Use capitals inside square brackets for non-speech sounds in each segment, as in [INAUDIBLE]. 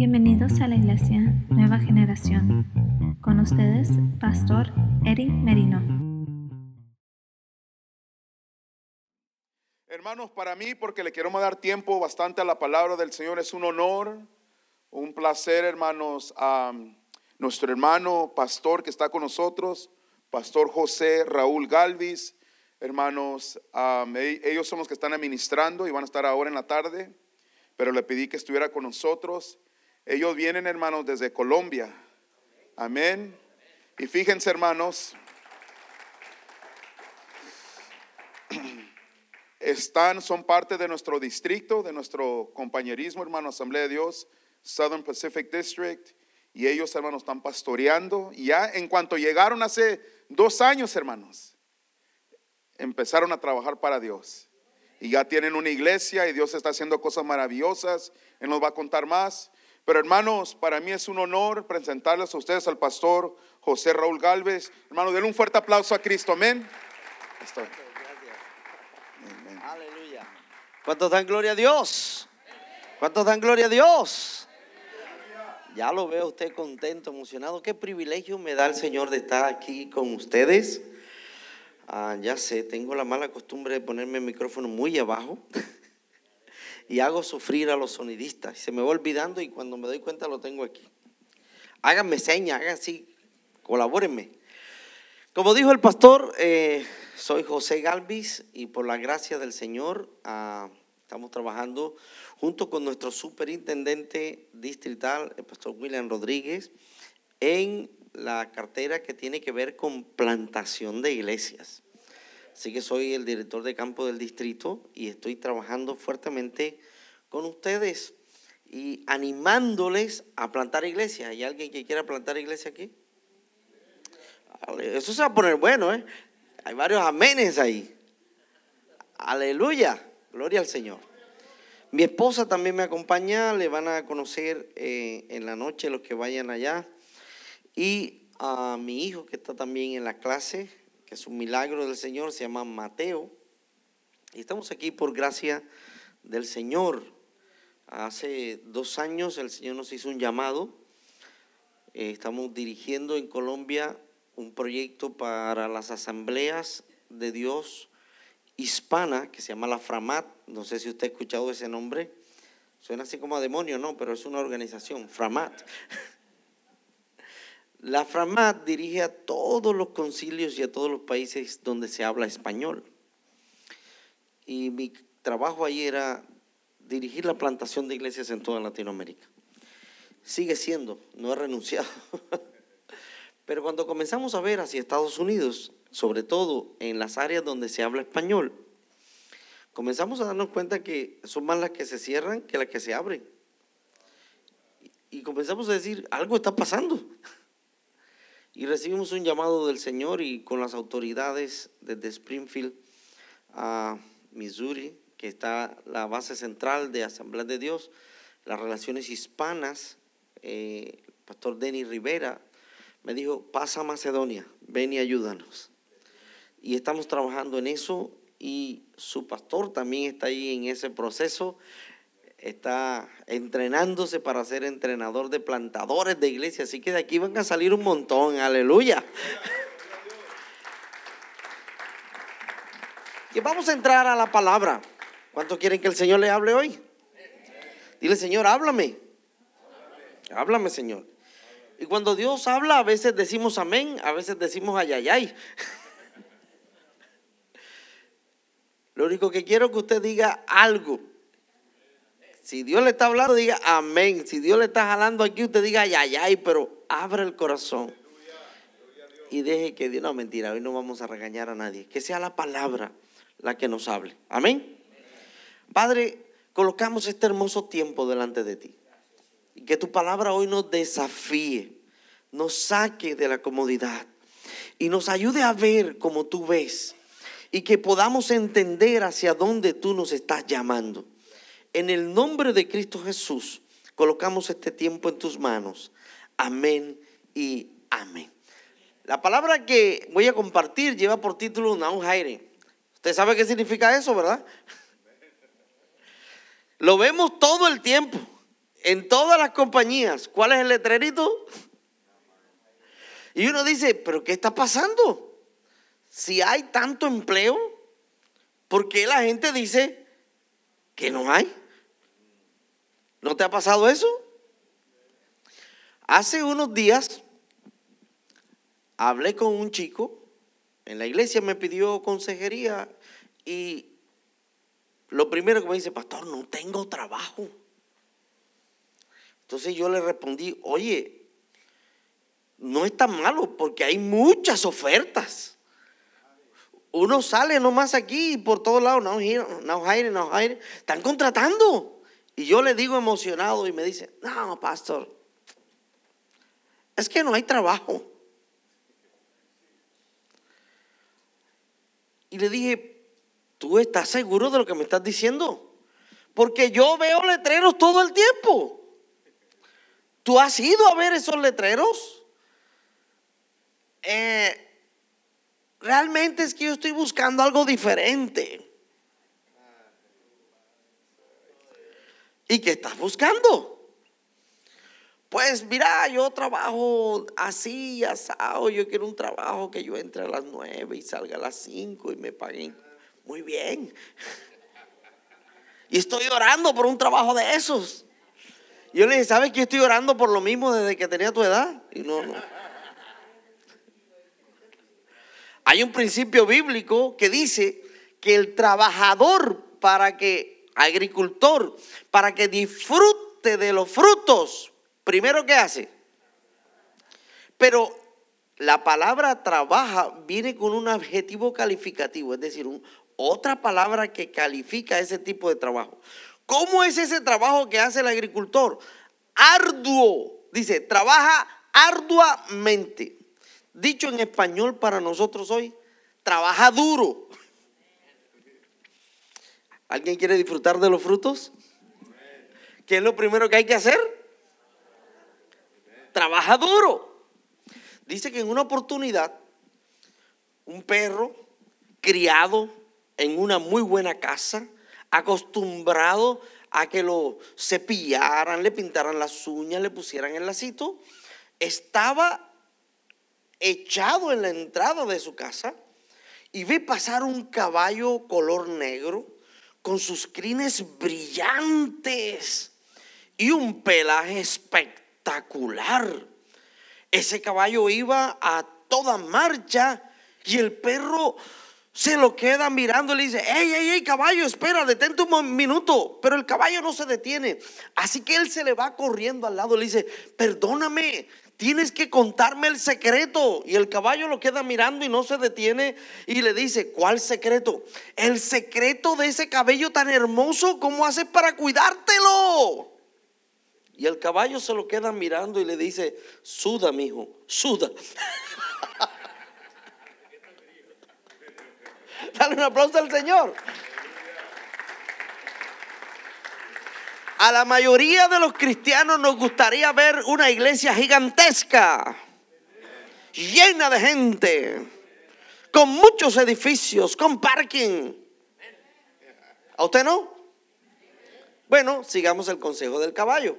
Bienvenidos a la Iglesia Nueva Generación. Con ustedes, Pastor Eric Merino. Hermanos, para mí, porque le quiero dar tiempo bastante a la palabra del Señor, es un honor, un placer, hermanos, a nuestro hermano pastor que está con nosotros, Pastor José Raúl Galvis. Hermanos, e- ellos son los que están administrando y van a estar ahora en la tarde, pero le pedí que estuviera con nosotros. Ellos vienen, hermanos, desde Colombia. Amén. Y fíjense, hermanos, [CLEARS THROAT] están, son parte de nuestro distrito, de nuestro compañerismo, hermano, Asamblea de Dios, Southern Pacific District, y ellos, hermanos, están pastoreando. Y ya en cuanto llegaron hace dos años, hermanos, empezaron a trabajar para Dios. Y ya tienen una iglesia y Dios está haciendo cosas maravillosas. Él nos va a contar más. Pero hermanos, para mí es un honor presentarles a ustedes al pastor José Raúl Galvez. Hermano, denle un fuerte aplauso a Cristo. Amén. Pastor. Aleluya. ¿Cuántos dan gloria a Dios? ¿Cuántos dan gloria a Dios? Ya lo veo usted contento, emocionado. Qué privilegio me da el Señor de estar aquí con ustedes. Ah, ya sé, tengo la mala costumbre de ponerme el micrófono muy abajo y hago sufrir a los sonidistas. Se me va olvidando y cuando me doy cuenta lo tengo aquí. Háganme señas, hagan así, colabórenme. Como dijo el pastor, eh, soy José Galvis y por la gracia del Señor ah, estamos trabajando junto con nuestro superintendente distrital, el pastor William Rodríguez, en la cartera que tiene que ver con plantación de iglesias. Así que soy el director de campo del distrito y estoy trabajando fuertemente con ustedes y animándoles a plantar iglesias. ¿Hay alguien que quiera plantar iglesia aquí? Eso se va a poner bueno, ¿eh? Hay varios amenes ahí. Aleluya. Gloria al Señor. Mi esposa también me acompaña, le van a conocer eh, en la noche los que vayan allá. Y a mi hijo que está también en la clase, que es un milagro del Señor, se llama Mateo. Y estamos aquí por gracia del Señor. Hace dos años el Señor nos hizo un llamado. Eh, estamos dirigiendo en Colombia un proyecto para las asambleas de Dios hispana que se llama la FRAMAT. No sé si usted ha escuchado ese nombre. Suena así como a demonio, no, pero es una organización, FRAMAT. [LAUGHS] La FRAMAT dirige a todos los concilios y a todos los países donde se habla español. Y mi trabajo ahí era dirigir la plantación de iglesias en toda Latinoamérica. Sigue siendo, no he renunciado. [LAUGHS] Pero cuando comenzamos a ver hacia Estados Unidos, sobre todo en las áreas donde se habla español, comenzamos a darnos cuenta que son más las que se cierran que las que se abren. Y comenzamos a decir, algo está pasando. Y recibimos un llamado del Señor y con las autoridades desde Springfield a Missouri, que está la base central de Asamblea de Dios, las relaciones hispanas, eh, el pastor Denis Rivera me dijo, pasa a Macedonia, ven y ayúdanos. Y estamos trabajando en eso y su pastor también está ahí en ese proceso, está entrenándose para ser entrenador de plantadores de iglesia, así que de aquí van a salir un montón, aleluya. Y vamos a entrar a la palabra. ¿Cuántos quieren que el Señor le hable hoy? Dile, Señor, háblame. Háblame, Señor. Y cuando Dios habla, a veces decimos amén, a veces decimos ayayay. [LAUGHS] Lo único que quiero es que usted diga algo. Si Dios le está hablando, diga amén. Si Dios le está jalando aquí, usted diga ayayay, pero abra el corazón. Y deje que Dios, no mentira, hoy no vamos a regañar a nadie. Que sea la palabra la que nos hable. Amén. Padre, colocamos este hermoso tiempo delante de ti. Y que tu palabra hoy nos desafíe, nos saque de la comodidad y nos ayude a ver como tú ves y que podamos entender hacia dónde tú nos estás llamando. En el nombre de Cristo Jesús, colocamos este tiempo en tus manos. Amén y amén. La palabra que voy a compartir lleva por título Naum Haire. Usted sabe qué significa eso, ¿verdad? Lo vemos todo el tiempo. en todas las compañías, ¿cuál es el letrerito? Y uno dice, pero ¿qué está pasando? Si hay tanto empleo, ¿por qué la gente dice que no hay? ¿No te ha pasado eso? Hace unos días hablé con un chico, en la iglesia me pidió consejería y lo primero que me dice, pastor, no tengo trabajo. Entonces yo le respondí, oye, no es tan malo porque hay muchas ofertas. Uno sale nomás aquí y por todos lados, no no no hire. Están contratando. Y yo le digo emocionado y me dice, no, pastor, es que no hay trabajo. Y le dije, ¿tú estás seguro de lo que me estás diciendo? Porque yo veo letreros todo el tiempo. ¿Tú has ido a ver esos letreros? Eh, realmente es que yo estoy buscando algo diferente. ¿Y qué estás buscando? Pues mira, yo trabajo así, asado. Yo quiero un trabajo que yo entre a las nueve y salga a las cinco y me paguen muy bien. Y estoy orando por un trabajo de esos. Yo le dije, ¿sabes que estoy orando por lo mismo desde que tenía tu edad? Y no, no. Hay un principio bíblico que dice que el trabajador para que, agricultor, para que disfrute de los frutos, primero ¿qué hace? Pero la palabra trabaja viene con un adjetivo calificativo, es decir, otra palabra que califica ese tipo de trabajo. ¿Cómo es ese trabajo que hace el agricultor? Arduo. Dice, trabaja arduamente. Dicho en español para nosotros hoy, trabaja duro. ¿Alguien quiere disfrutar de los frutos? ¿Qué es lo primero que hay que hacer? Trabaja duro. Dice que en una oportunidad, un perro criado en una muy buena casa, acostumbrado a que lo cepillaran, le pintaran las uñas, le pusieran el lacito, estaba echado en la entrada de su casa y ve pasar un caballo color negro con sus crines brillantes y un pelaje espectacular. Ese caballo iba a toda marcha y el perro se lo queda mirando y le dice, hey, hey, hey, caballo, espera, detente un minuto. Pero el caballo no se detiene. Así que él se le va corriendo al lado y le dice, perdóname, tienes que contarme el secreto. Y el caballo lo queda mirando y no se detiene y le dice, ¿cuál secreto? El secreto de ese cabello tan hermoso, ¿cómo haces para cuidártelo? Y el caballo se lo queda mirando y le dice, suda, mijo, suda. [LAUGHS] Dale un aplauso al Señor. A la mayoría de los cristianos nos gustaría ver una iglesia gigantesca, llena de gente, con muchos edificios, con parking. ¿A usted no? Bueno, sigamos el consejo del caballo.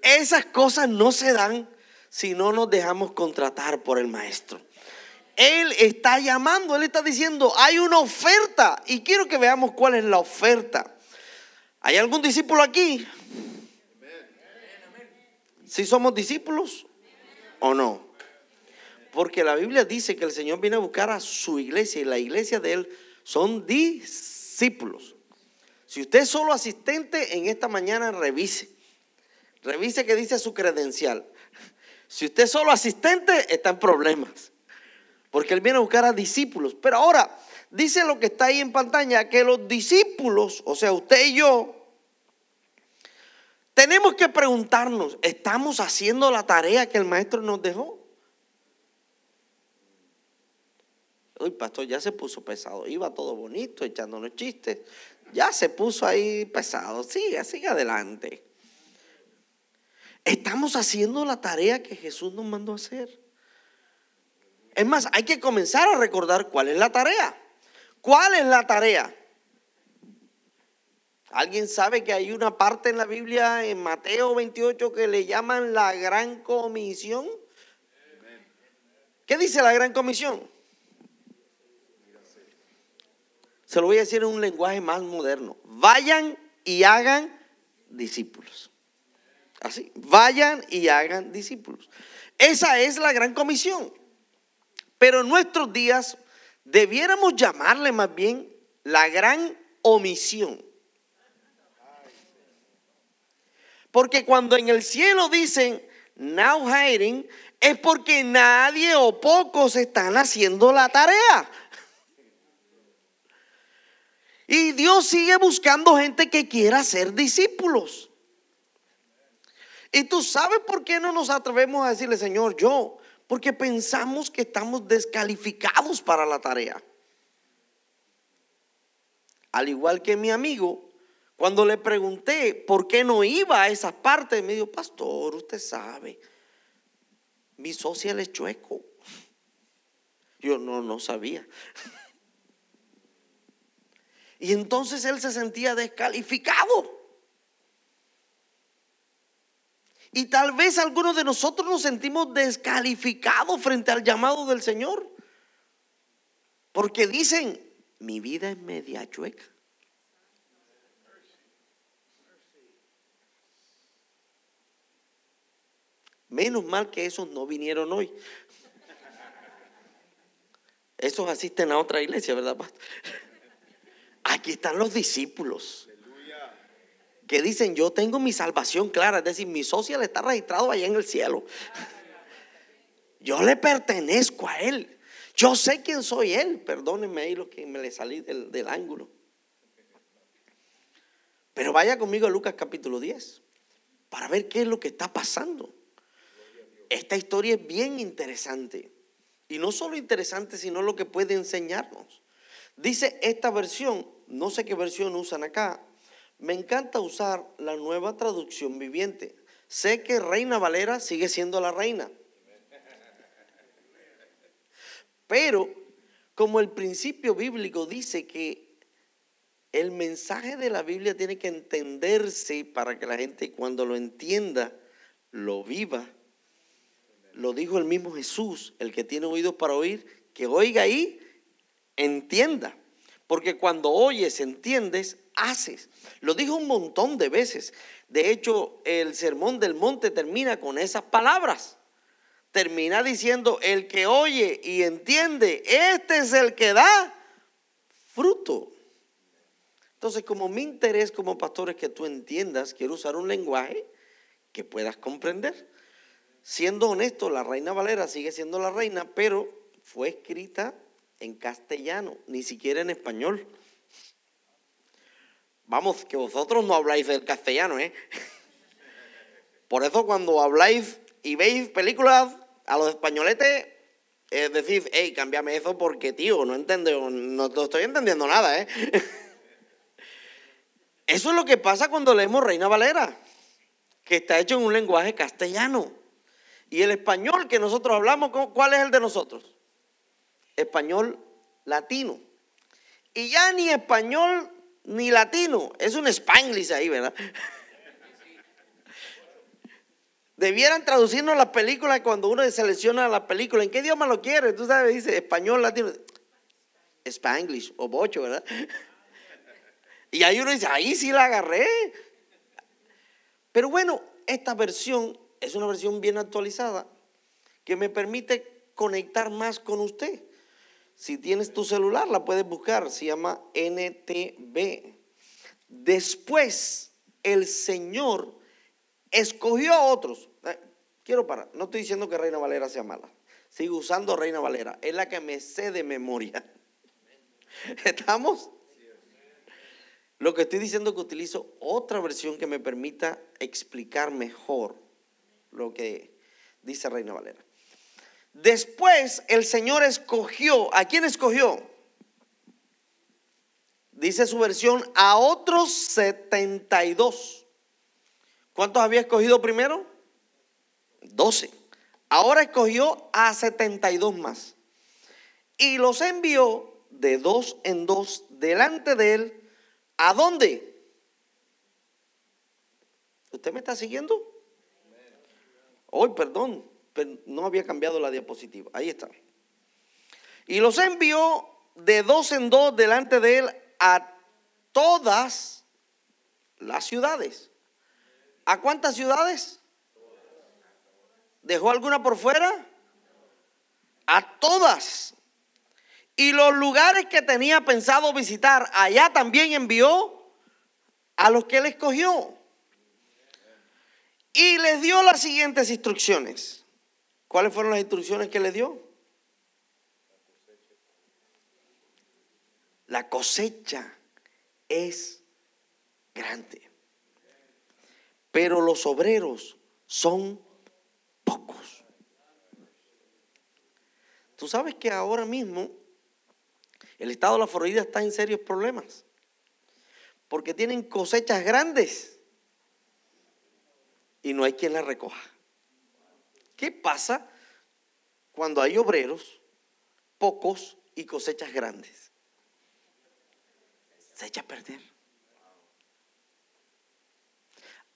Esas cosas no se dan si no nos dejamos contratar por el maestro. Él está llamando, Él está diciendo, hay una oferta y quiero que veamos cuál es la oferta. ¿Hay algún discípulo aquí? ¿Si somos discípulos o no? Porque la Biblia dice que el Señor viene a buscar a su iglesia y la iglesia de Él son discípulos. Si usted es solo asistente, en esta mañana revise. Revise que dice su credencial. Si usted es solo asistente, está en problemas. Porque Él viene a buscar a discípulos. Pero ahora, dice lo que está ahí en pantalla, que los discípulos, o sea, usted y yo, tenemos que preguntarnos, ¿estamos haciendo la tarea que el maestro nos dejó? Uy, pastor, ya se puso pesado. Iba todo bonito, echándonos chistes. Ya se puso ahí pesado. Sigue, sigue adelante. Estamos haciendo la tarea que Jesús nos mandó a hacer. Es más, hay que comenzar a recordar cuál es la tarea. ¿Cuál es la tarea? ¿Alguien sabe que hay una parte en la Biblia, en Mateo 28, que le llaman la gran comisión? ¿Qué dice la gran comisión? Se lo voy a decir en un lenguaje más moderno. Vayan y hagan discípulos. Así, vayan y hagan discípulos. Esa es la gran comisión. Pero en nuestros días debiéramos llamarle más bien la gran omisión. Porque cuando en el cielo dicen now hiding, es porque nadie o pocos están haciendo la tarea. Y Dios sigue buscando gente que quiera ser discípulos. Y tú sabes por qué no nos atrevemos a decirle, Señor, yo, porque pensamos que estamos descalificados para la tarea. Al igual que mi amigo cuando le pregunté por qué no iba a esas partes, me dijo, pastor, usted sabe, mi social es chueco. Yo no, no sabía. [LAUGHS] Y entonces él se sentía descalificado. Y tal vez algunos de nosotros nos sentimos descalificados frente al llamado del Señor. Porque dicen, mi vida es media chueca. Menos mal que esos no vinieron hoy. Esos asisten a otra iglesia, ¿verdad, pastor? Aquí están los discípulos que dicen, yo tengo mi salvación clara, es decir, mi social está registrado allá en el cielo. Yo le pertenezco a Él. Yo sé quién soy Él. Perdónenme ahí lo que me le salí del, del ángulo. Pero vaya conmigo a Lucas capítulo 10 para ver qué es lo que está pasando. Esta historia es bien interesante. Y no solo interesante, sino lo que puede enseñarnos. Dice esta versión, no sé qué versión usan acá, me encanta usar la nueva traducción viviente. Sé que Reina Valera sigue siendo la reina. Pero como el principio bíblico dice que el mensaje de la Biblia tiene que entenderse para que la gente cuando lo entienda, lo viva lo dijo el mismo Jesús, el que tiene oídos para oír, que oiga ahí, entienda. Porque cuando oyes, entiendes, haces. Lo dijo un montón de veces. De hecho, el sermón del monte termina con esas palabras. Termina diciendo, el que oye y entiende, este es el que da fruto. Entonces, como mi interés como pastor es que tú entiendas, quiero usar un lenguaje que puedas comprender. Siendo honesto, la Reina Valera sigue siendo la reina, pero fue escrita en castellano, ni siquiera en español. Vamos, que vosotros no habláis del castellano, ¿eh? [LAUGHS] Por eso cuando habláis y veis películas a los españoletes, es decir, hey, cámbiame eso porque, tío, no entiendo, no, no estoy entendiendo nada, ¿eh? [LAUGHS] Eso es lo que pasa cuando leemos Reina Valera, que está hecho en un lenguaje castellano. Y el español que nosotros hablamos, ¿cuál es el de nosotros? Español latino. Y ya ni español ni latino, es un spanglish ahí, ¿verdad? [LAUGHS] Debieran traducirnos las películas cuando uno selecciona la película. ¿En qué idioma lo quiere? Tú sabes, dice español, latino. Spanglish o bocho, ¿verdad? [LAUGHS] Y ahí uno dice, ahí sí la agarré. Pero bueno, esta versión es una versión bien actualizada que me permite conectar más con usted. Si tienes tu celular, la puedes buscar, se llama NTV. Después, el Señor escogió a otros. Eh, quiero parar, no estoy diciendo que Reina Valera sea mala. Sigo usando Reina Valera, es la que me sé de memoria. [LAUGHS] ¿Estamos? Lo que estoy diciendo es que utilizo otra versión que me permita explicar mejor lo que dice Reina Valera. Después el Señor escogió, ¿a quién escogió? Dice su versión, a otros 72. ¿Cuántos había escogido primero? 12. Ahora escogió a 72 más. Y los envió de dos en dos delante de él. ¿A dónde? ¿Usted me está siguiendo? Hoy, perdón, pero no había cambiado la diapositiva. Ahí está. Y los envió de dos en dos delante de él a todas las ciudades. ¿A cuántas ciudades? ¿Dejó alguna por fuera? A todas. Y los lugares que tenía pensado visitar, allá también envió a los que él escogió. Y les dio las siguientes instrucciones. ¿Cuáles fueron las instrucciones que le dio? La cosecha es grande, pero los obreros son pocos. Tú sabes que ahora mismo el estado de la Florida está en serios problemas, porque tienen cosechas grandes y no hay quien las recoja. ¿Qué pasa cuando hay obreros, pocos y cosechas grandes? Se echa a perder.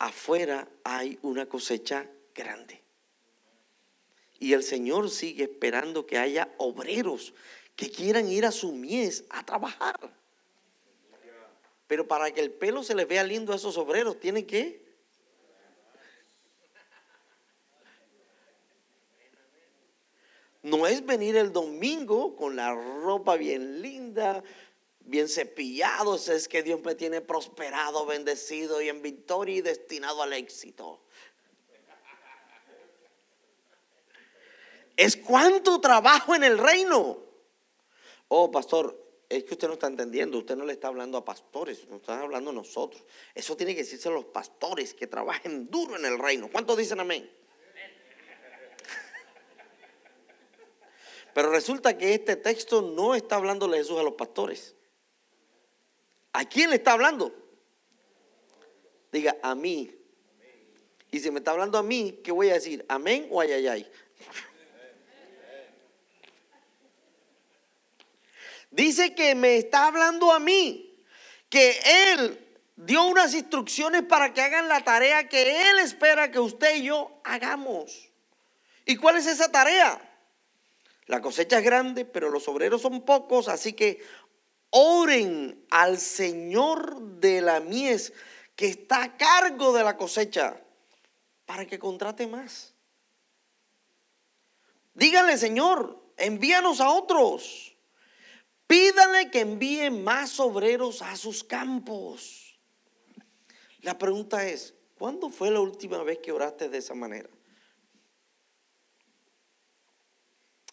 Afuera hay una cosecha grande. Y el Señor sigue esperando que haya obreros que quieran ir a su mies a trabajar. Pero para que el pelo se les vea lindo a esos obreros, tienen que No es venir el domingo con la ropa bien linda, bien cepillado. Es que Dios me tiene prosperado, bendecido y en victoria y destinado al éxito. Es cuánto trabajo en el reino. Oh, pastor, es que usted no está entendiendo. Usted no le está hablando a pastores, nos está hablando a nosotros. Eso tiene que decirse a los pastores que trabajen duro en el reino. ¿Cuántos dicen amén? Pero resulta que este texto no está hablándole Jesús a los pastores. ¿A quién le está hablando? Diga, a mí. Y si me está hablando a mí, ¿qué voy a decir? ¿Amén o ayayay? Dice que me está hablando a mí, que Él dio unas instrucciones para que hagan la tarea que Él espera que usted y yo hagamos. ¿Y cuál es esa tarea? La cosecha es grande, pero los obreros son pocos, así que oren al Señor de la mies que está a cargo de la cosecha para que contrate más. Díganle, Señor, envíanos a otros. Pídale que envíe más obreros a sus campos. La pregunta es, ¿cuándo fue la última vez que oraste de esa manera?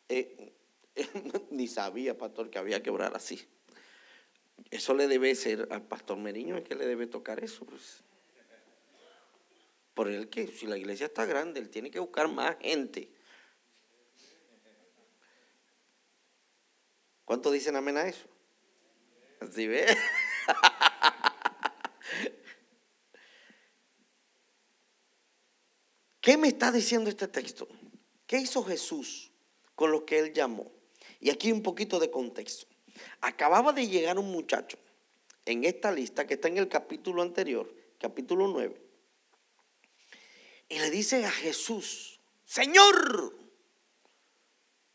Eh, [LAUGHS] ni sabía, pastor, que había que orar así. Eso le debe ser al pastor Meriño, es que le debe tocar eso. Pues. Por el que, si la iglesia está grande, él tiene que buscar más gente. ¿Cuántos dicen amén a eso? ¿Así ve? [LAUGHS] ¿Qué me está diciendo este texto? ¿Qué hizo Jesús? Con los que él llamó. Y aquí un poquito de contexto. Acababa de llegar un muchacho en esta lista que está en el capítulo anterior, capítulo 9, y le dice a Jesús, Señor,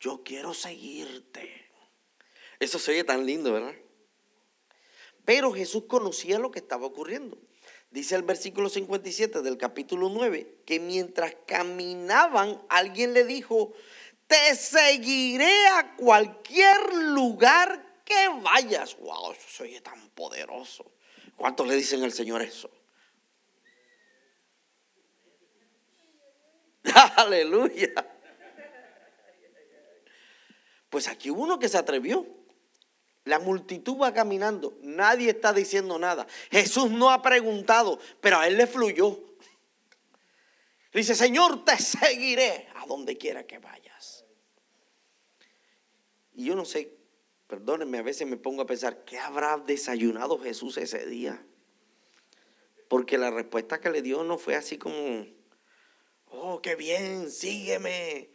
yo quiero seguirte. Eso se oye tan lindo, ¿verdad? Pero Jesús conocía lo que estaba ocurriendo. Dice el versículo 57 del capítulo 9 que mientras caminaban alguien le dijo, te seguiré a cualquier lugar que vayas. Wow, eso se oye tan poderoso. ¿Cuántos le dicen al Señor eso? [LAUGHS] Aleluya. Pues aquí hubo uno que se atrevió. La multitud va caminando. Nadie está diciendo nada. Jesús no ha preguntado, pero a él le fluyó. Dice, Señor, te seguiré a donde quiera que vaya. Y yo no sé, perdónenme, a veces me pongo a pensar, ¿qué habrá desayunado Jesús ese día? Porque la respuesta que le dio no fue así como, oh, qué bien, sígueme.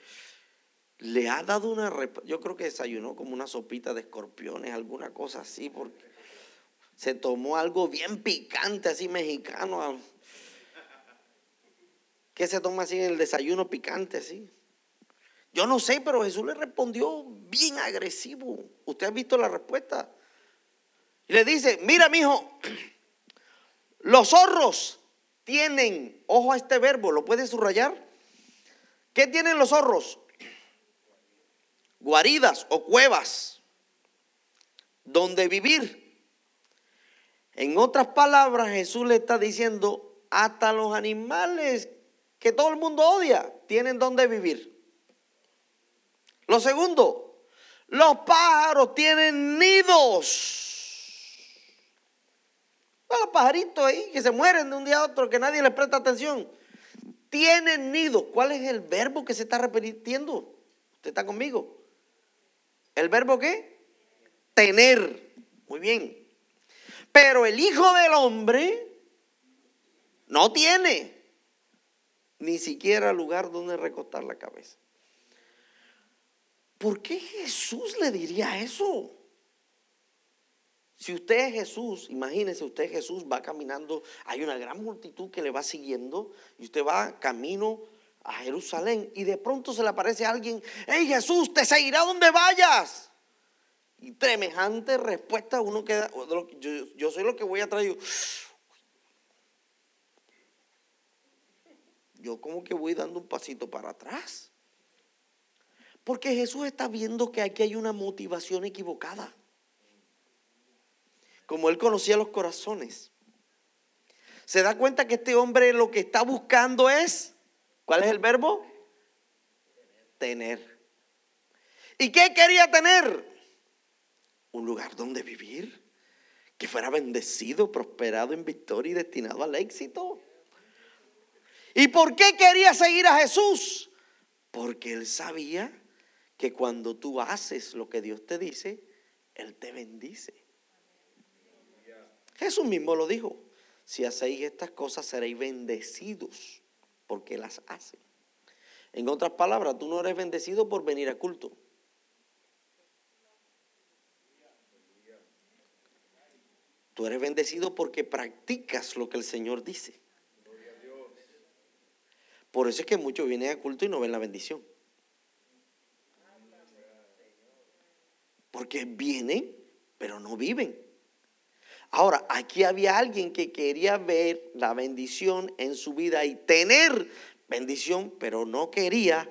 Le ha dado una respuesta, yo creo que desayunó como una sopita de escorpiones, alguna cosa así, porque se tomó algo bien picante, así mexicano. ¿Qué se toma así en el desayuno picante así? Yo no sé, pero Jesús le respondió bien agresivo. ¿Usted ha visto la respuesta? Y le dice, mira, mi hijo, [CLEARS THROAT] los zorros tienen, ojo a este verbo, ¿lo puede subrayar? ¿Qué tienen los zorros? Guaridas o cuevas donde vivir. En otras palabras, Jesús le está diciendo, hasta los animales que todo el mundo odia tienen donde vivir. Lo segundo, los pájaros tienen nidos. Los pajaritos ahí que se mueren de un día a otro, que nadie les presta atención. Tienen nidos. ¿Cuál es el verbo que se está repitiendo? ¿Usted está conmigo? ¿El verbo qué? Tener. Muy bien. Pero el Hijo del Hombre no tiene ni siquiera lugar donde recostar la cabeza. ¿Por qué Jesús le diría eso? Si usted es Jesús, imagínese usted Jesús va caminando, hay una gran multitud que le va siguiendo y usted va camino a Jerusalén y de pronto se le aparece a alguien, hey Jesús, te seguirá donde vayas. Y tremejante respuesta, uno queda, yo, yo soy lo que voy a traer. Yo como que voy dando un pasito para atrás. Porque Jesús está viendo que aquí hay una motivación equivocada. Como él conocía los corazones. Se da cuenta que este hombre lo que está buscando es, ¿cuál es el verbo? Tener. ¿Y qué quería tener? Un lugar donde vivir, que fuera bendecido, prosperado en victoria y destinado al éxito. ¿Y por qué quería seguir a Jesús? Porque él sabía que cuando tú haces lo que Dios te dice, Él te bendice. Jesús mismo lo dijo, si hacéis estas cosas seréis bendecidos porque las hacen. En otras palabras, tú no eres bendecido por venir a culto. Tú eres bendecido porque practicas lo que el Señor dice. Por eso es que muchos vienen a culto y no ven la bendición. Porque vienen, pero no viven. Ahora, aquí había alguien que quería ver la bendición en su vida y tener bendición, pero no quería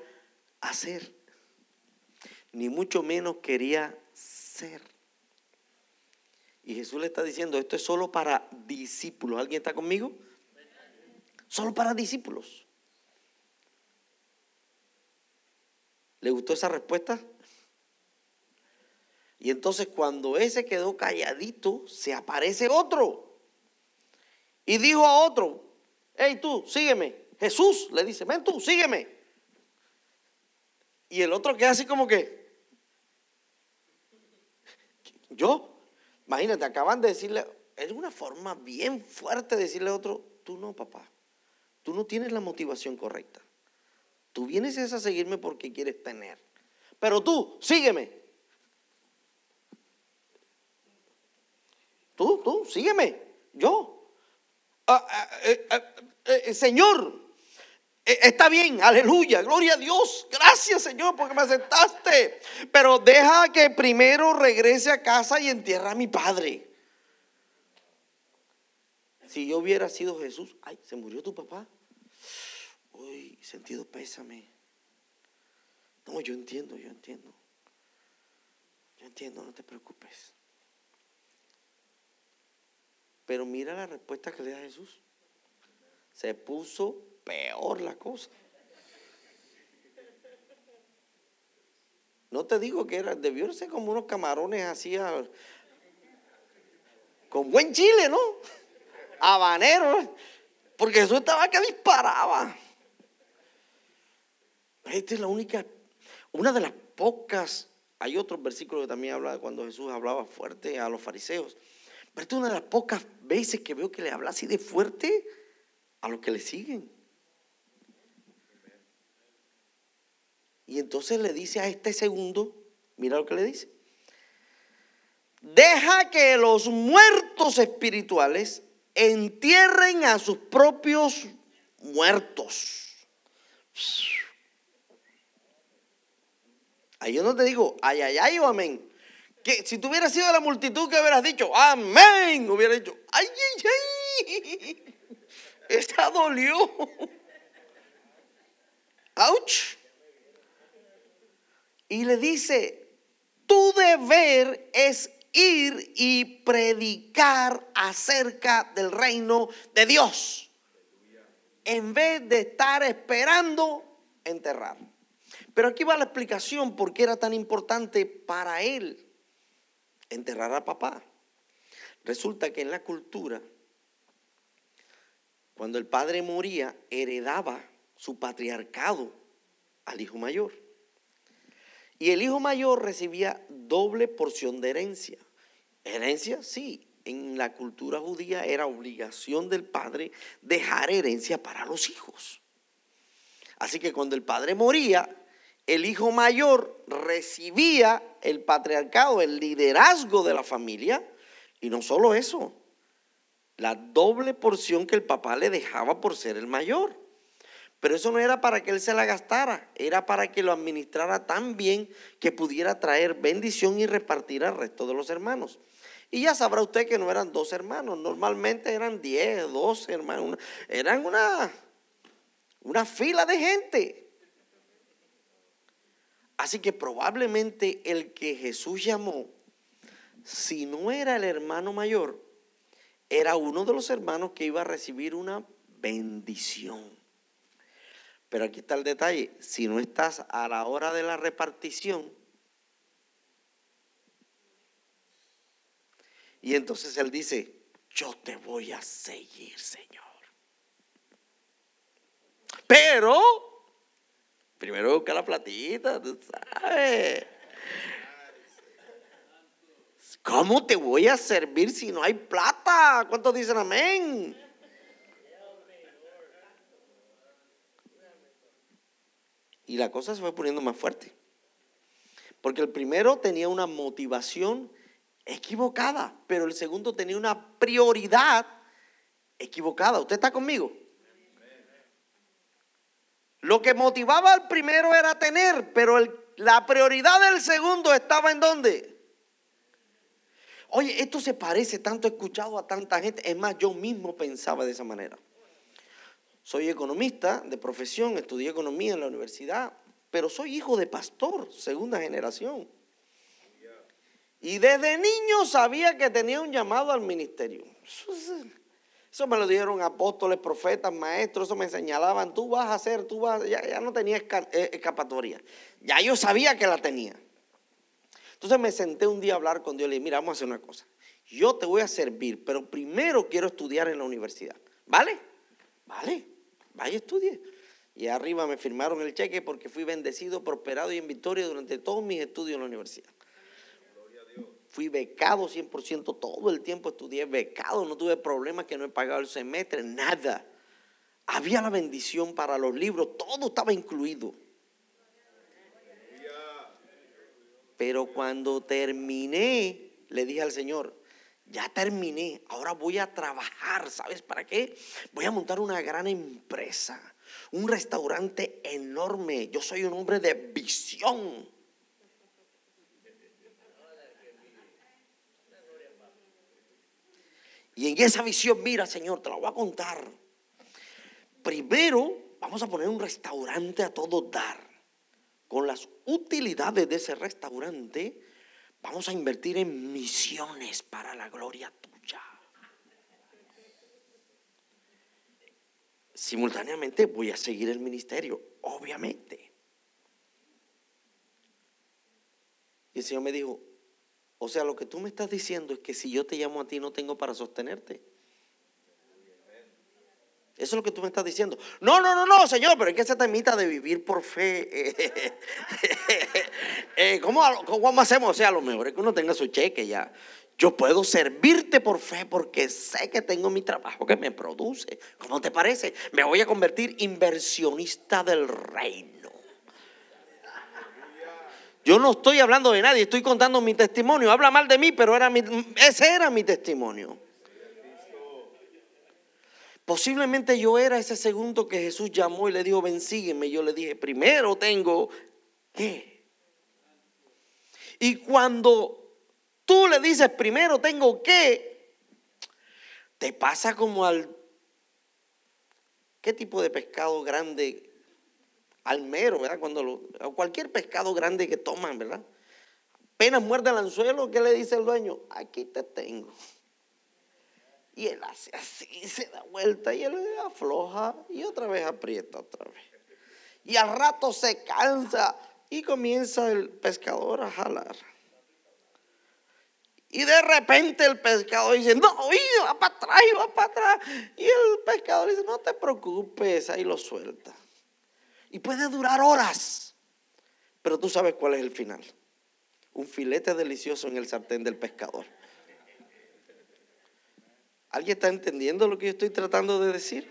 hacer. Ni mucho menos quería ser. Y Jesús le está diciendo, esto es solo para discípulos. ¿Alguien está conmigo? Solo para discípulos. ¿Le gustó esa respuesta? Y entonces cuando ese quedó calladito, se aparece otro. Y dijo a otro, hey tú, sígueme. Jesús le dice, ven tú, sígueme. Y el otro queda así como que, yo, imagínate, acaban de decirle, es una forma bien fuerte de decirle a otro, tú no, papá, tú no tienes la motivación correcta. Tú vienes a seguirme porque quieres tener. Pero tú, sígueme. Tú, tú, sígueme. Yo. Ah, ah, eh, eh, señor, eh, está bien, aleluya, gloria a Dios. Gracias, Señor, porque me aceptaste. Pero deja que primero regrese a casa y entierra a mi padre. Si yo hubiera sido Jesús, ay, se murió tu papá. Uy, sentido pésame. No, yo entiendo, yo entiendo. Yo entiendo, no te preocupes. Pero mira la respuesta que le da Jesús. Se puso peor la cosa. No te digo que era, debió ser como unos camarones así, con buen chile, ¿no? Habanero, porque Jesús estaba que disparaba. Esta es la única, una de las pocas, hay otros versículos que también habla de cuando Jesús hablaba fuerte a los fariseos. Pero es una de las pocas veces que veo que le habla así de fuerte a los que le siguen. Y entonces le dice a este segundo, mira lo que le dice. Deja que los muertos espirituales entierren a sus propios muertos. Ahí yo no te digo, ay, ay, ay o amén. Que si tú hubieras sido de la multitud que hubieras dicho, amén, hubiera dicho, ay, ay, ay. [LAUGHS] Esta dolió. Ouch. Y le dice, tu deber es ir y predicar acerca del reino de Dios. En vez de estar esperando enterrar. Pero aquí va la explicación por qué era tan importante para él enterrar a papá. Resulta que en la cultura, cuando el padre moría, heredaba su patriarcado al hijo mayor. Y el hijo mayor recibía doble porción de herencia. Herencia, sí. En la cultura judía era obligación del padre dejar herencia para los hijos. Así que cuando el padre moría, el hijo mayor recibía el patriarcado, el liderazgo de la familia, y no solo eso, la doble porción que el papá le dejaba por ser el mayor. Pero eso no era para que él se la gastara, era para que lo administrara tan bien que pudiera traer bendición y repartir al resto de los hermanos. Y ya sabrá usted que no eran dos hermanos, normalmente eran diez, doce hermanos, eran una, una fila de gente. Así que probablemente el que Jesús llamó, si no era el hermano mayor, era uno de los hermanos que iba a recibir una bendición. Pero aquí está el detalle, si no estás a la hora de la repartición, y entonces él dice, yo te voy a seguir, Señor. Pero Primero busca la platita, tú sabes. ¿Cómo te voy a servir si no hay plata? ¿Cuántos dicen amén? Y la cosa se fue poniendo más fuerte. Porque el primero tenía una motivación equivocada, pero el segundo tenía una prioridad equivocada. ¿Usted está conmigo? Lo que motivaba al primero era tener, pero la prioridad del segundo estaba en dónde. Oye, esto se parece tanto, escuchado a tanta gente. Es más, yo mismo pensaba de esa manera. Soy economista de profesión, estudié economía en la universidad, pero soy hijo de pastor, segunda generación. Y desde niño sabía que tenía un llamado al ministerio. Eso me lo dieron apóstoles, profetas, maestros, eso me señalaban, tú vas a hacer, tú vas, ya, ya no tenía eh, escapatoria. Ya yo sabía que la tenía. Entonces me senté un día a hablar con Dios y le dije, mira, vamos a hacer una cosa. Yo te voy a servir, pero primero quiero estudiar en la universidad. ¿Vale? Vale, vaya estudie. Y arriba me firmaron el cheque porque fui bendecido, prosperado y en victoria durante todos mis estudios en la universidad. Fui becado 100% todo el tiempo, estudié becado, no tuve problemas que no he pagado el semestre, nada. Había la bendición para los libros, todo estaba incluido. Pero cuando terminé, le dije al Señor, ya terminé, ahora voy a trabajar, ¿sabes para qué? Voy a montar una gran empresa, un restaurante enorme. Yo soy un hombre de visión. Y en esa visión, mira, Señor, te la voy a contar. Primero, vamos a poner un restaurante a todo dar. Con las utilidades de ese restaurante, vamos a invertir en misiones para la gloria tuya. Simultáneamente voy a seguir el ministerio, obviamente. Y el Señor me dijo, o sea, lo que tú me estás diciendo es que si yo te llamo a ti no tengo para sostenerte. Eso es lo que tú me estás diciendo. No, no, no, no, Señor, pero es que esa temita de vivir por fe. [LAUGHS] Eh, ¿cómo, ¿Cómo hacemos? O sea, lo mejor es que uno tenga su cheque ya. Yo puedo servirte por fe porque sé que tengo mi trabajo que me produce. ¿Cómo te parece? Me voy a convertir inversionista del reino. Yo no estoy hablando de nadie, estoy contando mi testimonio. Habla mal de mí, pero era ese era mi testimonio. Posiblemente yo era ese segundo que Jesús llamó y le dijo, ven, sígueme. Yo le dije, primero tengo que. Y cuando tú le dices, primero tengo que, te pasa como al... ¿Qué tipo de pescado grande? Almero, ¿verdad? Cuando lo, cualquier pescado grande que toman, ¿verdad? Apenas muerde el anzuelo, ¿qué le dice el dueño? Aquí te tengo. Y él hace así, se da vuelta y él afloja y otra vez aprieta otra vez. Y al rato se cansa y comienza el pescador a jalar. Y de repente el pescador dice, no, va para atrás y va para atrás. Y el pescador dice, no te preocupes, ahí lo suelta. Y puede durar horas. Pero tú sabes cuál es el final. Un filete delicioso en el sartén del pescador. ¿Alguien está entendiendo lo que yo estoy tratando de decir?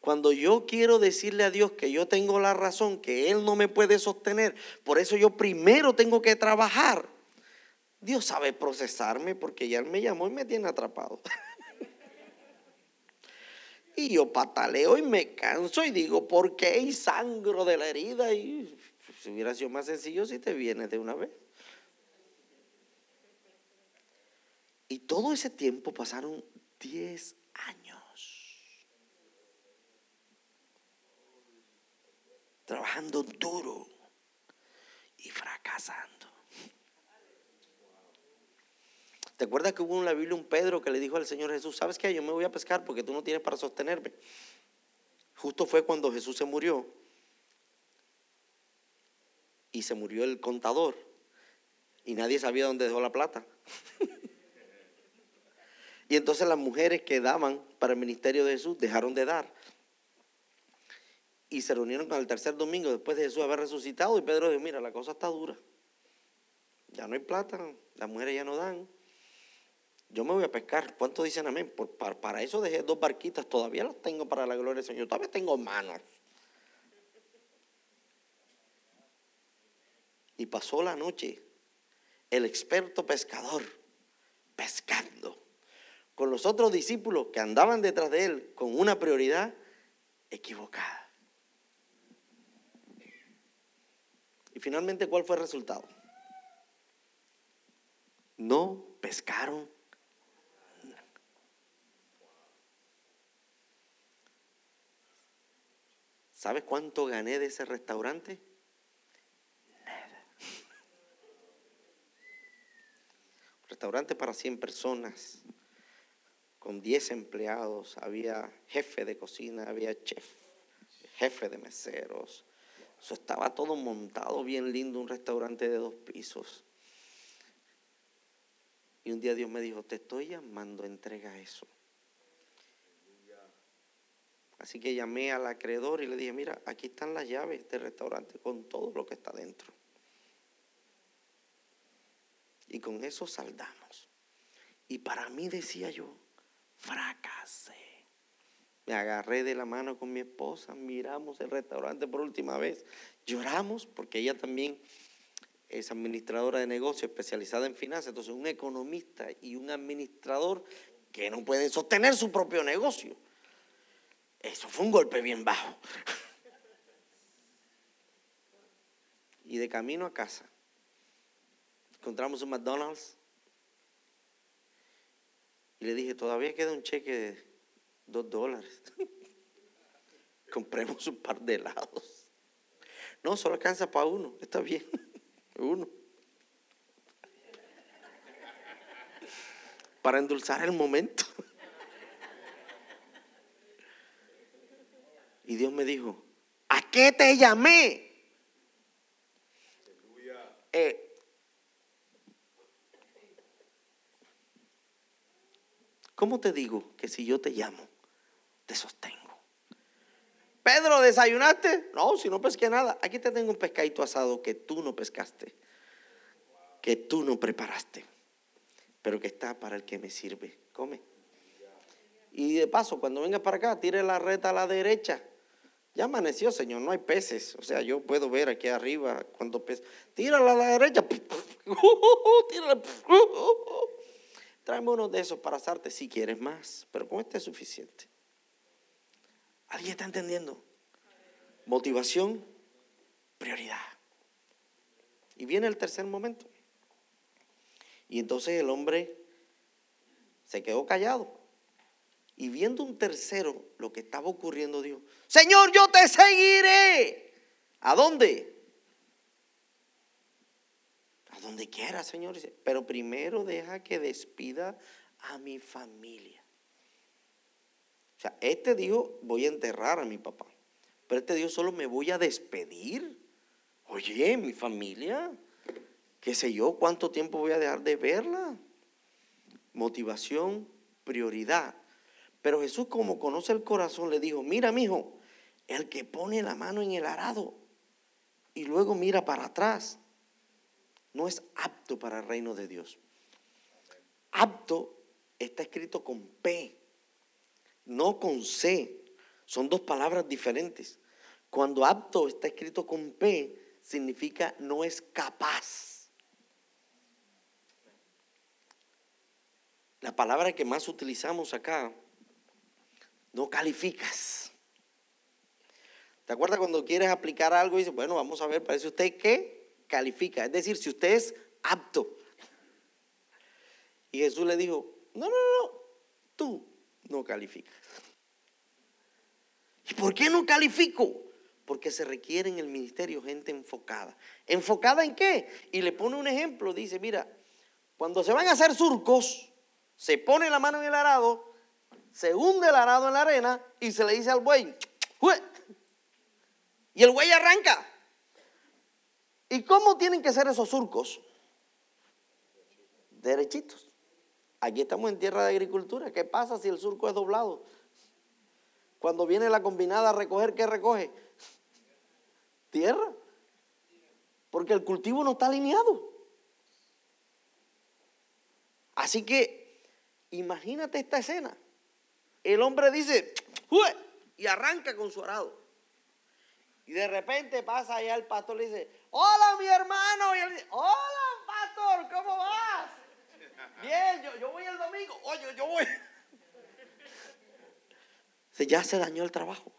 Cuando yo quiero decirle a Dios que yo tengo la razón, que Él no me puede sostener, por eso yo primero tengo que trabajar. Dios sabe procesarme porque ya Él me llamó y me tiene atrapado. [LAUGHS] y yo pataleo y me canso y digo, ¿por qué? Y sangro de la herida. Y si hubiera sido más sencillo si te vienes de una vez. Y todo ese tiempo pasaron 10 años. Trabajando duro y fracasando. ¿Te acuerdas que hubo en la Biblia un Pedro que le dijo al Señor Jesús, ¿sabes qué? Yo me voy a pescar porque tú no tienes para sostenerme. Justo fue cuando Jesús se murió y se murió el contador y nadie sabía dónde dejó la plata. [LAUGHS] Y entonces las mujeres que daban para el ministerio de Jesús dejaron de dar. Y se reunieron con el tercer domingo después de Jesús haber resucitado. Y Pedro dijo, mira, la cosa está dura. Ya no hay plata, las mujeres ya no dan. Yo me voy a pescar. ¿Cuántos dicen amén? Por, para, para, eso dejé dos barquitas. Todavía las tengo para la gloria del Señor. Todavía tengo manos. Y pasó la noche el experto pescador pescando con los otros discípulos que andaban detrás de él con una prioridad equivocada. Y finalmente, ¿cuál fue el resultado? No pescaron. ¿Sabes cuánto gané de ese restaurante? Nada. Restaurante para 100 personas con 10 empleados, había jefe de cocina, había chef, jefe de meseros. Eso estaba todo montado bien lindo, un restaurante de dos pisos. Y un día Dios me dijo, te estoy llamando, entrega eso. Así que llamé al acreedor y le dije, mira, aquí están las llaves del restaurante con todo lo que está dentro. Y con eso saldamos. Y para mí decía yo, fracasé. Me agarré de la mano con mi esposa, miramos el restaurante por última vez, lloramos porque ella también es administradora de negocios especializada en finanzas, entonces un economista y un administrador que no pueden sostener su propio negocio. Eso fue un golpe bien bajo. Y de camino a casa, encontramos un McDonald's y le dije, todavía queda un cheque de dos dólares. [LAUGHS] Compremos un par de helados. No, solo alcanza para uno. Está bien. [LAUGHS] Uno. Para endulzar el momento. Y Dios me dijo, ¿a qué te llamé? Eh, ¿Cómo te digo que si yo te llamo, te sostengo? Pedro, ¿desayunaste? No, si no pesqué nada. Aquí te tengo un pescadito asado que tú no pescaste, que tú no preparaste, pero que está para el que me sirve. Come. Y de paso, cuando vengas para acá, tire la reta a la derecha. Ya amaneció, Señor, no hay peces. O sea, yo puedo ver aquí arriba cuando peces. Tírala a la derecha. Tráeme uno de esos para asarte si quieres más, pero con este es suficiente. ¿Alguien está entendiendo? Motivación, prioridad. Y viene el tercer momento. Y entonces el hombre se quedó callado. Y viendo un tercero lo que estaba ocurriendo, dijo, Señor, yo te seguiré. ¿A dónde? A donde quiera, Señor. Pero primero deja que despida a mi familia. O sea, este dijo, voy a enterrar a mi papá. Pero este dijo, solo me voy a despedir. Oye, mi familia, qué sé yo, cuánto tiempo voy a dejar de verla. Motivación, prioridad. Pero Jesús, como conoce el corazón, le dijo: Mira, mi hijo, el que pone la mano en el arado y luego mira para atrás, no es apto para el reino de Dios. Apto está escrito con P, no con C. Son dos palabras diferentes. Cuando apto está escrito con P, significa no es capaz. La palabra que más utilizamos acá, no calificas. ¿Te acuerdas cuando quieres aplicar algo y dices, bueno, vamos a ver, parece usted que califica? Es decir, si usted es apto. Y Jesús le dijo, no, no, no, tú no calificas. ¿Y por qué no califico? Porque se requiere en el ministerio gente enfocada. ¿Enfocada en qué? Y le pone un ejemplo, dice, mira, cuando se van a hacer surcos, se pone la mano en el arado, se hunde el arado en la arena y se le dice al buey, y el buey arranca. ¿Y cómo tienen que ser esos surcos? Derechitos. Aquí estamos en tierra de agricultura. ¿Qué pasa si el surco es doblado? Cuando viene la combinada a recoger, ¿qué recoge? Tierra. Porque el cultivo no está alineado. Así que imagínate esta escena. El hombre dice, y arranca con su arado. Y de repente pasa allá el pastor y le dice, hola mi hermano. Y él dice, hola pastor, ¿cómo vas? Bien, yo, voy el domingo. Oye, yo voy. [LAUGHS] Se, ya se dañó el trabajo.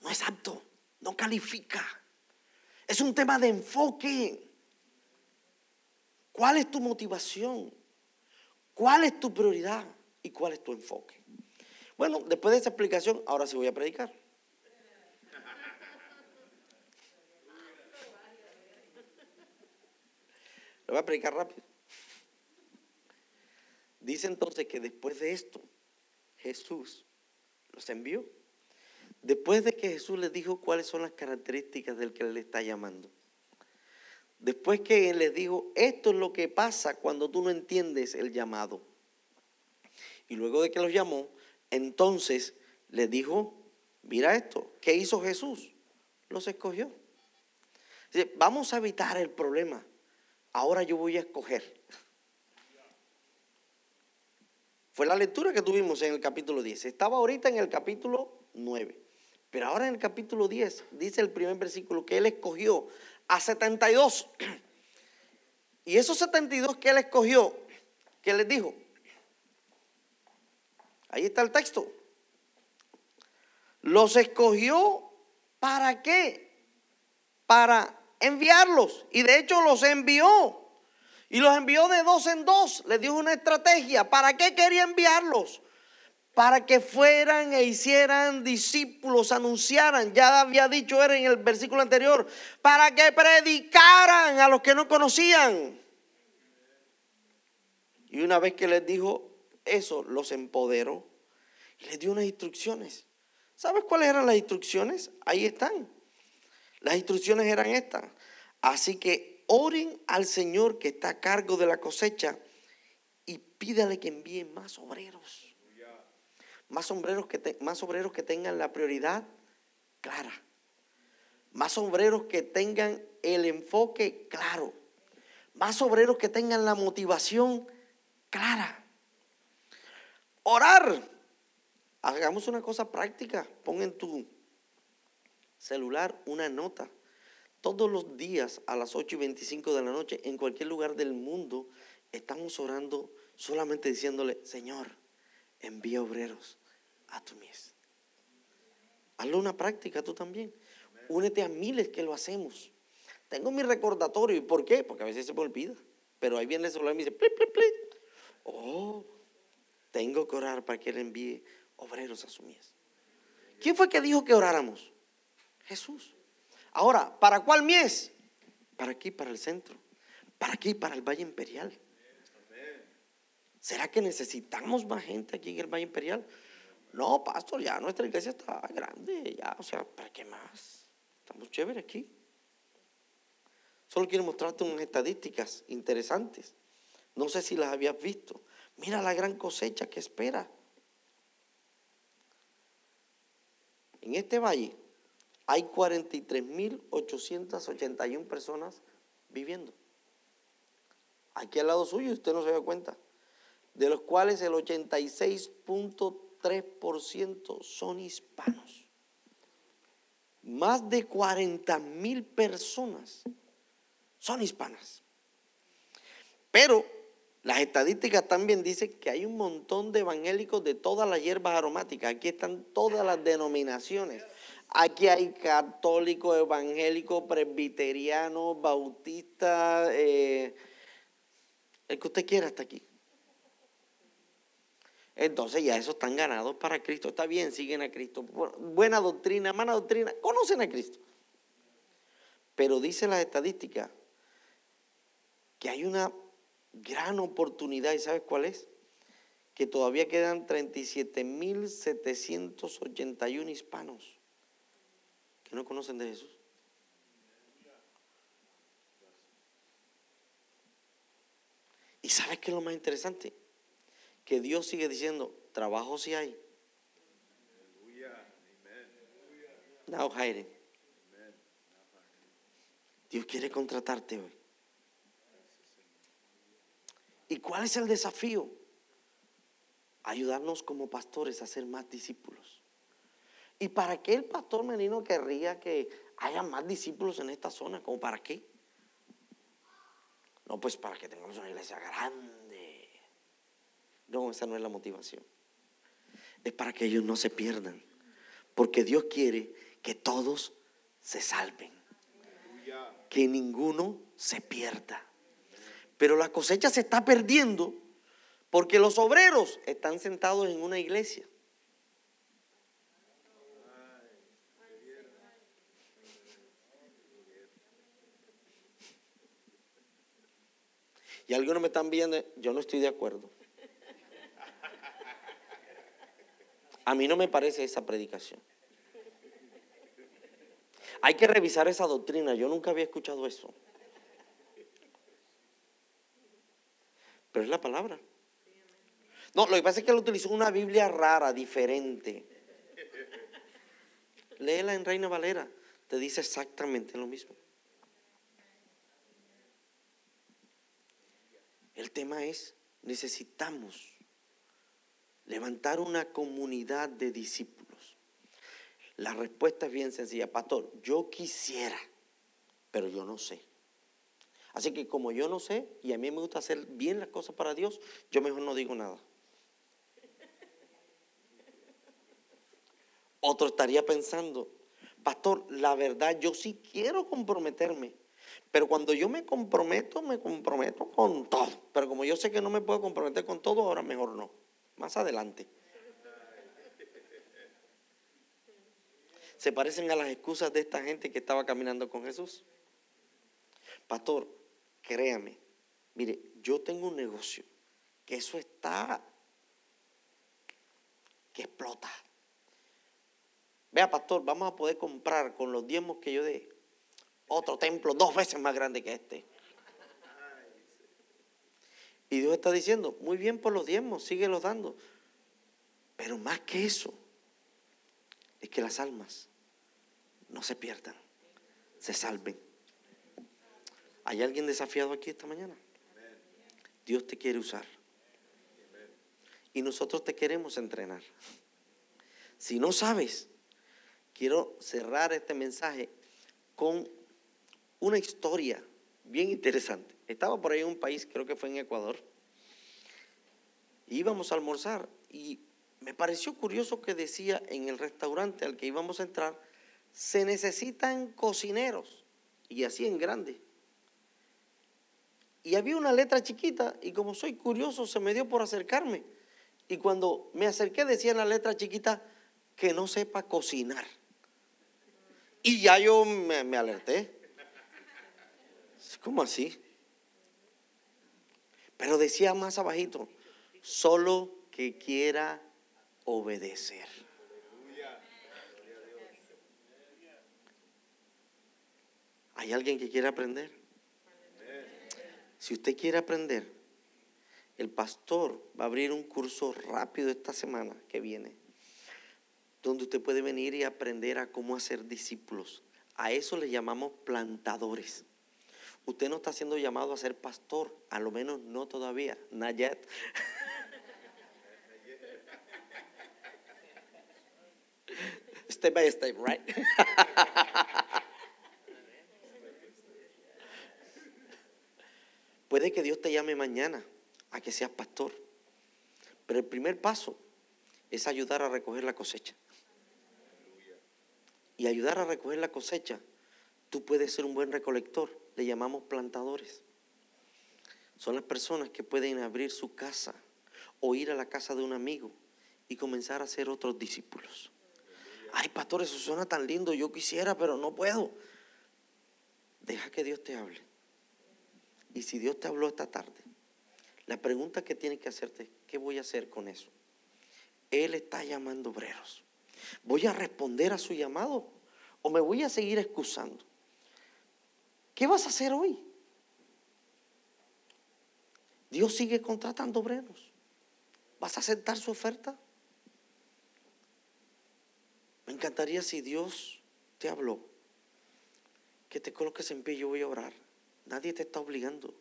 No es apto, no califica. Es un tema de enfoque. ¿Cuál es tu motivación? ¿Cuál es tu prioridad? ¿Y cuál es tu enfoque? Bueno, después de esa explicación, ahora sí voy a predicar. Lo voy a predicar rápido. Dice entonces que después de esto, Jesús los envió. Después de que Jesús les dijo cuáles son las características del que le está llamando. Después que Él les dijo, esto es lo que pasa cuando tú no entiendes el llamado. Y luego de que los llamó, entonces les dijo, mira esto, ¿qué hizo Jesús? Los escogió. Dice, vamos a evitar el problema. Ahora yo voy a escoger. Fue la lectura que tuvimos en el capítulo 10. Estaba ahorita en el capítulo 9. Pero ahora en el capítulo 10 dice el primer versículo que él escogió a 72. [CLEARS THROAT] Y esos 72 que él escogió, ¿qué les dijo? Ahí está el texto. Los escogió para qué? Para enviarlos. Y de hecho los envió. Y los envió de dos en dos. Les dio una estrategia. ¿Para qué quería enviarlos? Para que fueran e hicieran discípulos, anunciaran. Ya había dicho él en el versículo anterior. Para que predicaran a los que no conocían. Y una vez que les dijo eso, los empoderó. Y les dio unas instrucciones. ¿Sabes cuáles eran las instrucciones? Ahí están. Las instrucciones eran estas. Así que oren al Señor que está a cargo de la cosecha y pídale que envíe más obreros. Más obreros que, más obreros que tengan la prioridad clara. Más obreros que tengan el enfoque claro. Más obreros que tengan la motivación clara. Orar. Hagamos una cosa práctica. Pon en tu celular una nota todos los días a las 8 y 25 de la noche, en cualquier lugar del mundo, estamos orando solamente diciéndole, Señor, envía obreros a tu mies. Hazlo una práctica tú también. Únete a miles que lo hacemos. Tengo mi recordatorio. ¿Y por qué? Porque a veces se me olvida. Pero ahí viene el celular y me dice, plit. Oh, tengo que orar para que Él envíe obreros a su mies. ¿Quién fue que dijo que oráramos? Jesús. Ahora, ¿para cuál mies? Para aquí, para el centro. Para aquí, para el Valle Imperial. ¿Será que necesitamos más gente aquí en el Valle Imperial? No, pastor, ya nuestra iglesia está grande, ya, o sea, ¿para qué más? Estamos chéveres aquí. Solo quiero mostrarte unas estadísticas interesantes. No sé si las habías visto. Mira la gran cosecha que espera. En este valle hay 43.881 personas viviendo. Aquí al lado suyo, usted no se da cuenta. De los cuales el 86.3% son hispanos. Más de 40 mil personas son hispanas. Pero las estadísticas también dicen que hay un montón de evangélicos de todas las hierbas aromáticas. Aquí están todas las denominaciones. Aquí hay católico, evangélico, presbiteriano, bautista, eh, el que usted quiera hasta aquí. Entonces ya esos están ganados para Cristo. Está bien, siguen a Cristo. Buena doctrina, mala doctrina, conocen a Cristo. Pero dice las estadísticas que hay una gran oportunidad, ¿y sabes cuál es? Que todavía quedan 37.781 hispanos que no conocen de Jesús. ¿Y sabes qué es lo más interesante? Que Dios sigue diciendo, trabajo si hay. Now hiding. Dios quiere contratarte hoy. ¿Y cuál es el desafío? Ayudarnos como pastores a ser más discípulos. ¿Y para qué el pastor Menino querría que haya más discípulos en esta zona? ¿Cómo para qué? No, pues para que tengamos una iglesia grande. No, esa no es la motivación. Es para que ellos no se pierdan. Porque Dios quiere que todos se salven. Que ninguno se pierda. Pero la cosecha se está perdiendo porque los obreros están sentados en una iglesia. Y algunos me están viendo, yo no estoy de acuerdo. A mí no me parece esa predicación. Hay que revisar esa doctrina. Yo nunca había escuchado eso. Pero es la palabra. No, lo que pasa es que él utilizó una Biblia rara, diferente. Léela en Reina Valera, te dice exactamente lo mismo. El tema es, necesitamos levantar una comunidad de discípulos. La respuesta es bien sencilla, pastor, yo quisiera, pero yo no sé. Así que como yo no sé y a mí me gusta hacer bien las cosas para Dios, yo mejor no digo nada. Otro estaría pensando, pastor, la verdad yo sí quiero comprometerme, pero cuando yo me comprometo, me comprometo con todo. Pero como yo sé que no me puedo comprometer con todo, ahora mejor no. Más adelante. Se parecen a las excusas de esta gente que estaba caminando con Jesús. Pastor, créame, mire, yo tengo un negocio que eso está, que explota. Vea, pastor, vamos a poder comprar con los diezmos que yo dé otro templo dos veces más grande que este. Y Dios está diciendo, muy bien por los diezmos, síguelos dando. Pero más que eso, es que las almas no se pierdan, se salven. ¿Hay alguien desafiado aquí esta mañana? Dios te quiere usar. Y nosotros te queremos entrenar. Si no sabes, quiero cerrar este mensaje con una historia bien interesante. Estaba por ahí en un país, creo que fue en Ecuador. Íbamos a almorzar y me pareció curioso que decía en el restaurante al que íbamos a entrar, se necesitan cocineros, y así en grande. Y había una letra chiquita, y como soy curioso, se me dio por acercarme. Y cuando me acerqué decía en la letra chiquita que no sepa cocinar. Y ya yo me, me alerté. ¿Cómo así? Pero decía más abajito, solo que quiera obedecer. ¿Hay alguien que quiere aprender? Si usted quiere aprender, el pastor va a abrir un curso rápido esta semana que viene, donde usted puede venir y aprender a cómo hacer discípulos. A eso le llamamos plantadores. Usted no está siendo llamado a ser pastor, a lo menos no todavía, not yet. [LAUGHS] step by step, right? [LAUGHS] Puede que Dios te llame mañana a que seas pastor, pero el primer paso es ayudar a recoger la cosecha. Y ayudar a recoger la cosecha, tú puedes ser un buen recolector, le llamamos plantadores. Son las personas que pueden abrir su casa o ir a la casa de un amigo y comenzar a ser otros discípulos. Ay, pastor, eso suena tan lindo, yo quisiera, pero no puedo. Deja que Dios te hable. Y si Dios te habló esta tarde, la pregunta que tienes que hacerte es, ¿qué voy a hacer con eso? Él está llamando obreros. ¿Voy a responder a su llamado o me voy a seguir excusando? ¿Qué vas a hacer hoy? Dios sigue contratando obreros. ¿Vas a aceptar su oferta? Me encantaría si Dios te habló, que te coloques en pie, yo voy a orar. Nadie te está obligando.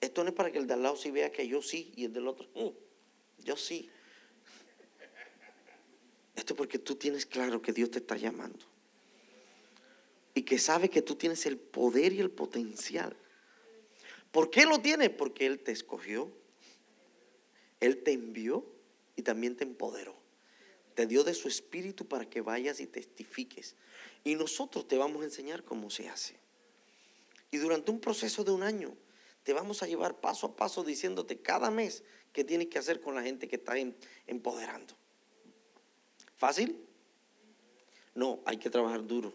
Esto no es para que el de al lado sí vea que yo sí y el del otro, mm, yo sí. Esto es porque tú tienes claro que Dios te está llamando. Y que sabe que tú tienes el poder y el potencial. ¿Por qué lo tienes? Porque Él te escogió, Él te envió y también te empoderó. Te dio de su espíritu para que vayas y testifiques. Y nosotros te vamos a enseñar cómo se hace. Y durante un proceso de un año te vamos a llevar paso a paso diciéndote cada mes qué tienes que hacer con la gente que está empoderando. ¿Fácil? No, hay que trabajar duro.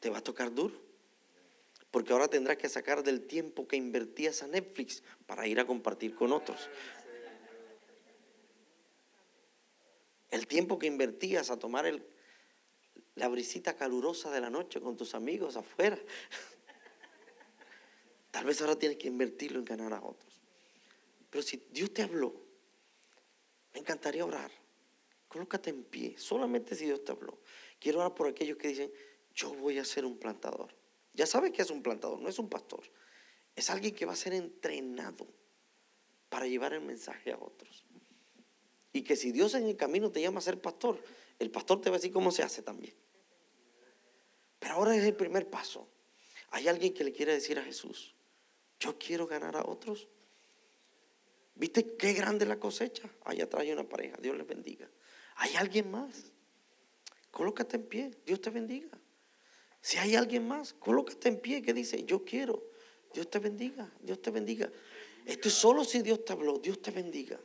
Te va a tocar duro. Porque ahora tendrás que sacar del tiempo que invertías a Netflix para ir a compartir con otros. El tiempo que invertías a tomar el, la brisita calurosa de la noche con tus amigos afuera. Tal vez ahora tienes que invertirlo en ganar a otros. Pero si Dios te habló, me encantaría orar. Colócate en pie, solamente si Dios te habló. Quiero orar por aquellos que dicen, yo voy a ser un plantador. Ya sabes que es un plantador, no es un pastor. Es alguien que va a ser entrenado para llevar el mensaje a otros. Y que si Dios en el camino te llama a ser pastor, el pastor te va a decir cómo se hace también. Pero ahora es el primer paso. Hay alguien que le quiere decir a Jesús, yo quiero ganar a otros. ¿Viste qué grande la cosecha? Allá atrás hay una pareja, Dios les bendiga. ¿Hay alguien más? Colócate en pie, Dios te bendiga. Si hay alguien más, colócate en pie que dice, yo quiero, Dios te bendiga, Dios te bendiga. Esto es solo si Dios te habló, Dios te bendiga.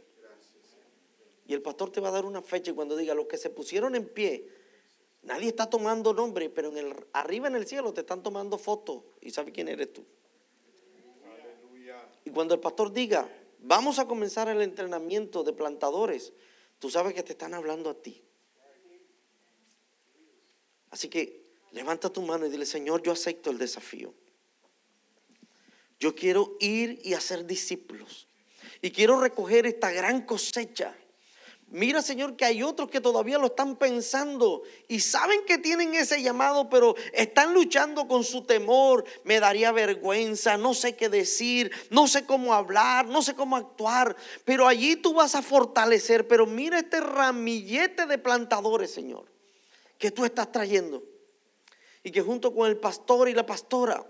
Y el pastor te va a dar una fecha y cuando diga, los que se pusieron en pie, nadie está tomando nombre, pero en el, arriba en el cielo te están tomando fotos y sabe quién eres tú. Y cuando el pastor diga, vamos a comenzar el entrenamiento de plantadores, tú sabes que te están hablando a ti. Así que levanta tu mano y dile, Señor, yo acepto el desafío. Yo quiero ir y hacer discípulos. Y quiero recoger esta gran cosecha Mira, Señor, que hay otros que todavía lo están pensando y saben que tienen ese llamado, pero están luchando con su temor. Me daría vergüenza, no sé qué decir, no sé cómo hablar, no sé cómo actuar. Pero allí tú vas a fortalecer. Pero mira este ramillete de plantadores, Señor, que tú estás trayendo. Y que junto con el pastor y la pastora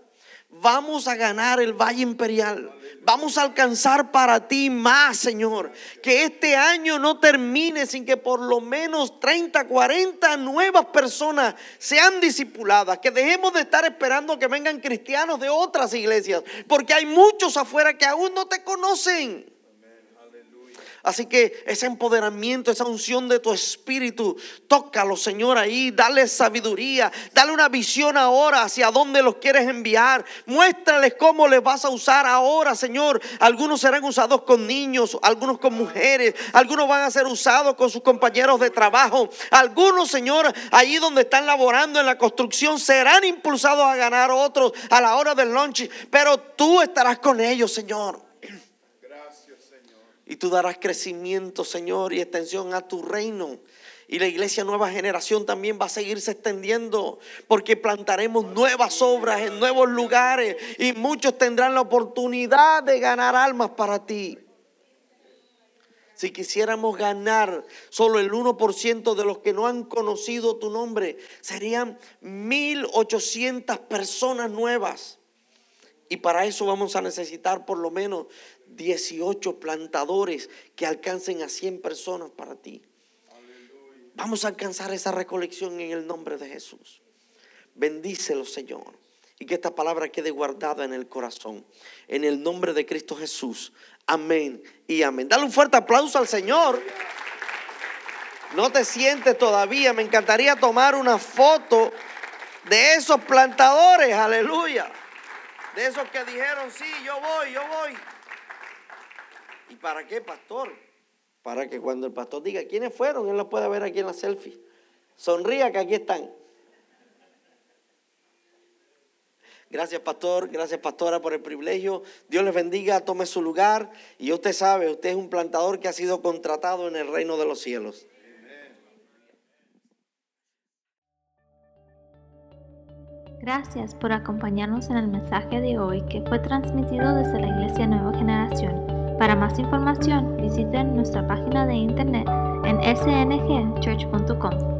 Vamos a ganar el Valle Imperial. Vamos a alcanzar para ti más, Señor. Que este año no termine sin que por lo menos 30, 40 nuevas personas sean discipuladas. Que dejemos de estar esperando que vengan cristianos de otras iglesias. Porque hay muchos afuera que aún no te conocen. Así que ese empoderamiento, esa unción de tu espíritu, tócalo, Señor, ahí. Dale sabiduría, dale una visión ahora hacia dónde los quieres enviar. Muéstrales cómo les vas a usar ahora, Señor. Algunos serán usados con niños, algunos con mujeres, algunos van a ser usados con sus compañeros de trabajo. Algunos, Señor, ahí donde están laborando en la construcción, serán impulsados a ganar otros a la hora del lunch. Pero tú estarás con ellos, Señor. Y tú darás crecimiento, Señor, y extensión a tu reino. Y la iglesia nueva generación también va a seguirse extendiendo porque plantaremos nuevas obras en nuevos lugares y muchos tendrán la oportunidad de ganar almas para ti. Si quisiéramos ganar solo el 1% de los que no han conocido tu nombre, serían 1.800 personas nuevas. Y para eso vamos a necesitar por lo menos 18 plantadores que alcancen a 100 personas para ti. Vamos a alcanzar esa recolección en el nombre de Jesús. Bendícelo, Señor. Y que esta palabra quede guardada en el corazón. En el nombre de Cristo Jesús. Amén y amén. Dale un fuerte aplauso al Señor. No te sientes todavía. Me encantaría tomar una foto de esos plantadores. Aleluya. De esos que dijeron, sí, yo voy, yo voy. ¿Y para qué, pastor? Para que cuando el pastor diga quiénes fueron, él lo pueda ver aquí en la selfie. Sonría que aquí están. Gracias, pastor. Gracias, pastora, por el privilegio. Dios les bendiga, tome su lugar. Y usted sabe, usted es un plantador que ha sido contratado en el reino de los cielos. Gracias por acompañarnos en el mensaje de hoy que fue transmitido desde la Iglesia Nueva Generación. Para más información, visiten nuestra página de internet en sngchurch.com.